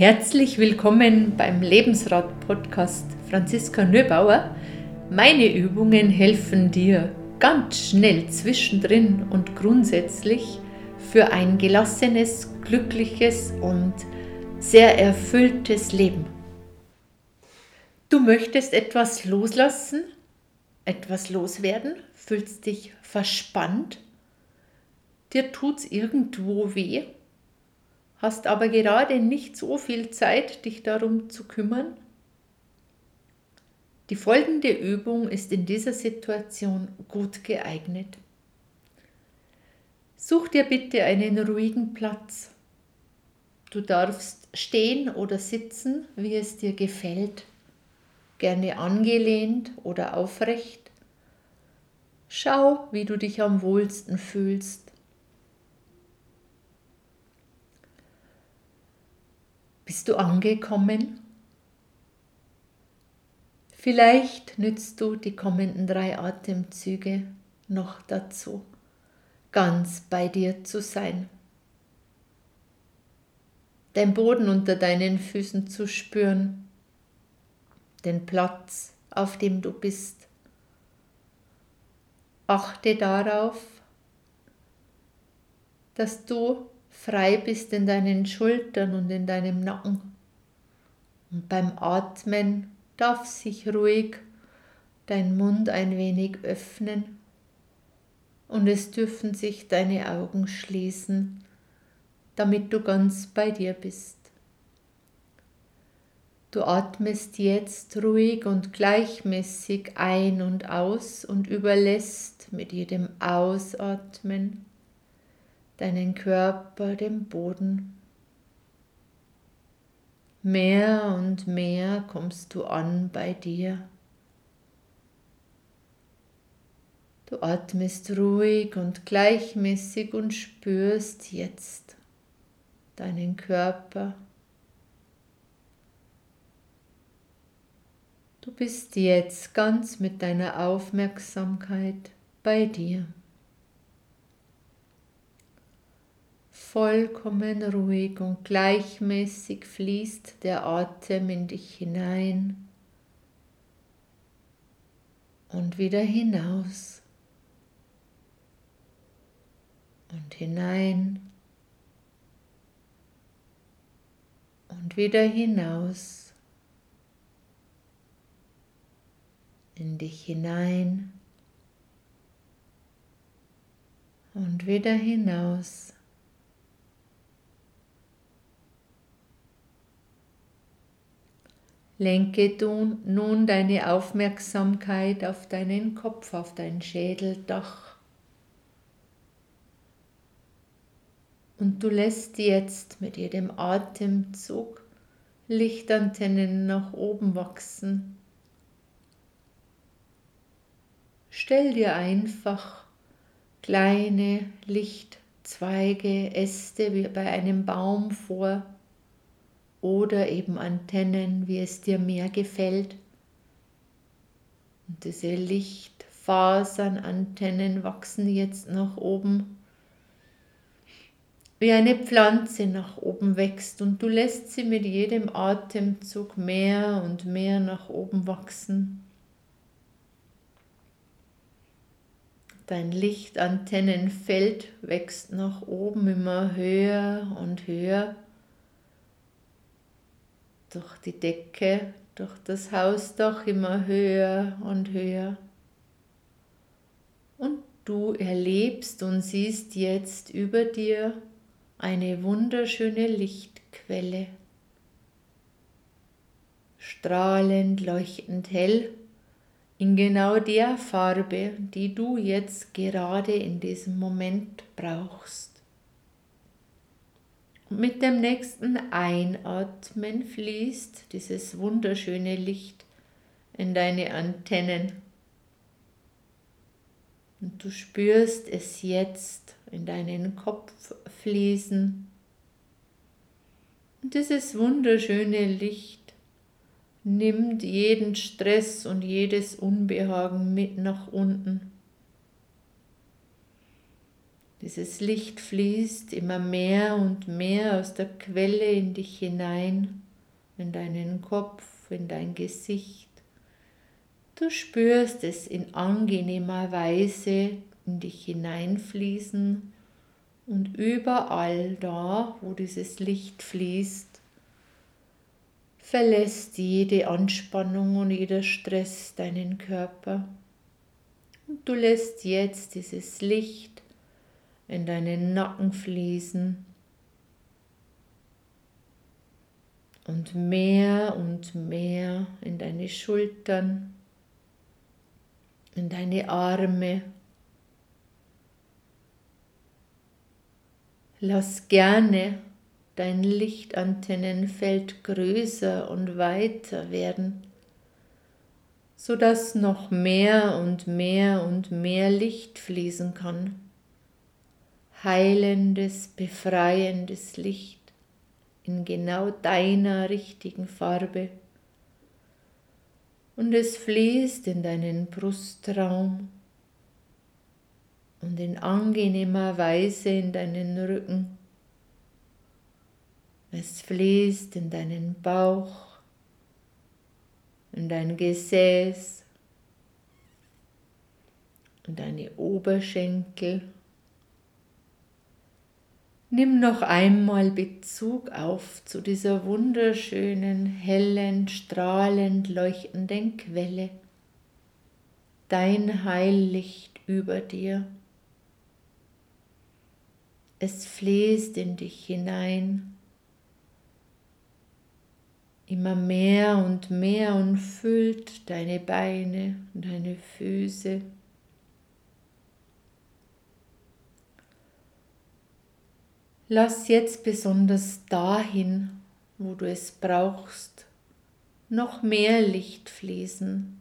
Herzlich willkommen beim Lebensrat-Podcast Franziska Nöbauer. Meine Übungen helfen dir ganz schnell zwischendrin und grundsätzlich für ein gelassenes, glückliches und sehr erfülltes Leben. Du möchtest etwas loslassen, etwas loswerden, fühlst dich verspannt, dir tut's irgendwo weh hast aber gerade nicht so viel Zeit, dich darum zu kümmern? Die folgende Übung ist in dieser Situation gut geeignet. Such dir bitte einen ruhigen Platz. Du darfst stehen oder sitzen, wie es dir gefällt, gerne angelehnt oder aufrecht. Schau, wie du dich am wohlsten fühlst. Bist du angekommen? Vielleicht nützt du die kommenden drei Atemzüge noch dazu, ganz bei dir zu sein, den Boden unter deinen Füßen zu spüren, den Platz, auf dem du bist. Achte darauf, dass du frei bist in deinen Schultern und in deinem Nacken. Und beim Atmen darf sich ruhig dein Mund ein wenig öffnen und es dürfen sich deine Augen schließen, damit du ganz bei dir bist. Du atmest jetzt ruhig und gleichmäßig ein und aus und überlässt mit jedem Ausatmen deinen Körper dem Boden. Mehr und mehr kommst du an bei dir. Du atmest ruhig und gleichmäßig und spürst jetzt deinen Körper. Du bist jetzt ganz mit deiner Aufmerksamkeit bei dir. Vollkommen ruhig und gleichmäßig fließt der Atem in dich hinein und wieder hinaus und hinein und wieder hinaus in dich hinein und wieder hinaus. Lenke du nun deine Aufmerksamkeit auf deinen Kopf, auf dein Schädeldach. Und du lässt jetzt mit jedem Atemzug Lichtantennen nach oben wachsen. Stell dir einfach kleine Lichtzweige, Äste wie bei einem Baum vor oder eben Antennen, wie es dir mehr gefällt. Und diese Lichtfasernantennen wachsen jetzt nach oben, wie eine Pflanze nach oben wächst und du lässt sie mit jedem Atemzug mehr und mehr nach oben wachsen. Dein Lichtantennenfeld wächst nach oben immer höher und höher durch die Decke, durch das Hausdach immer höher und höher. Und du erlebst und siehst jetzt über dir eine wunderschöne Lichtquelle. Strahlend, leuchtend hell, in genau der Farbe, die du jetzt gerade in diesem Moment brauchst. Mit dem nächsten Einatmen fließt dieses wunderschöne Licht in deine Antennen. Und du spürst es jetzt in deinen Kopf fließen. Und dieses wunderschöne Licht nimmt jeden Stress und jedes Unbehagen mit nach unten. Dieses Licht fließt immer mehr und mehr aus der Quelle in dich hinein, in deinen Kopf, in dein Gesicht. Du spürst es in angenehmer Weise in dich hineinfließen und überall da, wo dieses Licht fließt, verlässt jede Anspannung und jeder Stress deinen Körper. Und du lässt jetzt dieses Licht in deinen Nacken fließen und mehr und mehr in deine Schultern, in deine Arme. Lass gerne dein Lichtantennenfeld größer und weiter werden, sodass noch mehr und mehr und mehr Licht fließen kann. Heilendes, befreiendes Licht in genau deiner richtigen Farbe. Und es fließt in deinen Brustraum und in angenehmer Weise in deinen Rücken es fließt in deinen Bauch, in dein Gesäß, in deine Oberschenkel. Nimm noch einmal Bezug auf zu dieser wunderschönen, hellen, strahlend leuchtenden Quelle, dein Heillicht über dir. Es fließt in dich hinein immer mehr und mehr und füllt deine Beine und deine Füße. Lass jetzt besonders dahin, wo du es brauchst, noch mehr Licht fließen,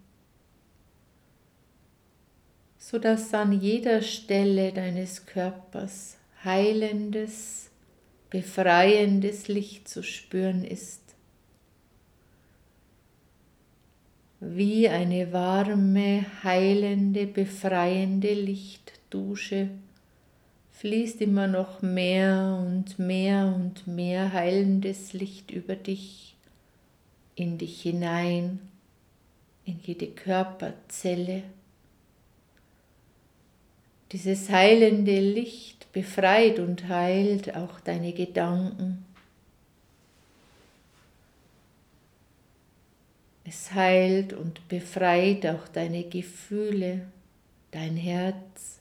sodass an jeder Stelle deines Körpers heilendes, befreiendes Licht zu spüren ist. wie eine warme, heilende, befreiende Lichtdusche fließt immer noch mehr und mehr und mehr heilendes Licht über dich, in dich hinein, in jede Körperzelle. Dieses heilende Licht befreit und heilt auch deine Gedanken, Es heilt und befreit auch deine Gefühle, dein Herz.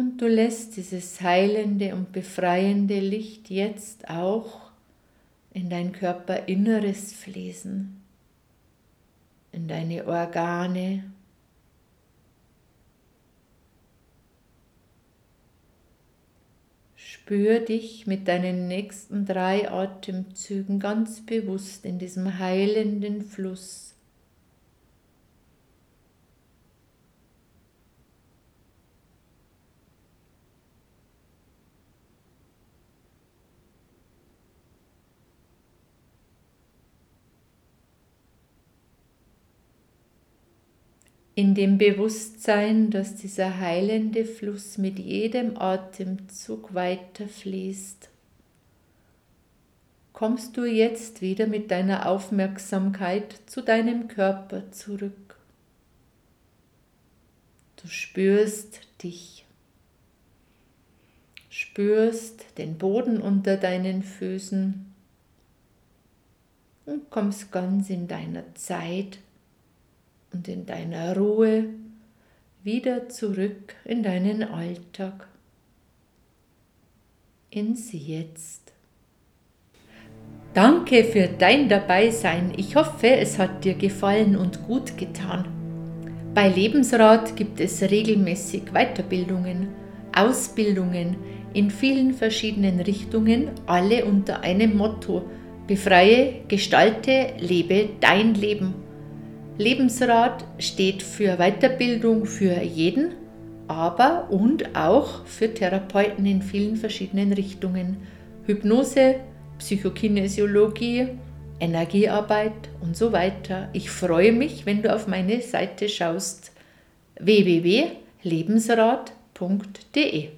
Und du lässt dieses heilende und befreiende Licht jetzt auch in dein Körperinneres fließen, in deine Organe, Spür dich mit deinen nächsten drei Atemzügen ganz bewusst in diesem heilenden Fluss. In dem Bewusstsein, dass dieser heilende Fluss mit jedem Atemzug weiter fließt, kommst du jetzt wieder mit deiner Aufmerksamkeit zu deinem Körper zurück. Du spürst dich, spürst den Boden unter deinen Füßen und kommst ganz in deiner Zeit und in deiner Ruhe wieder zurück in deinen Alltag, ins Jetzt. Danke für dein Dabeisein. Ich hoffe, es hat dir gefallen und gut getan. Bei Lebensrat gibt es regelmäßig Weiterbildungen, Ausbildungen in vielen verschiedenen Richtungen, alle unter einem Motto: Befreie, gestalte, lebe dein Leben. Lebensrat steht für Weiterbildung für jeden, aber und auch für Therapeuten in vielen verschiedenen Richtungen. Hypnose, Psychokinesiologie, Energiearbeit und so weiter. Ich freue mich, wenn du auf meine Seite schaust www.lebensrat.de.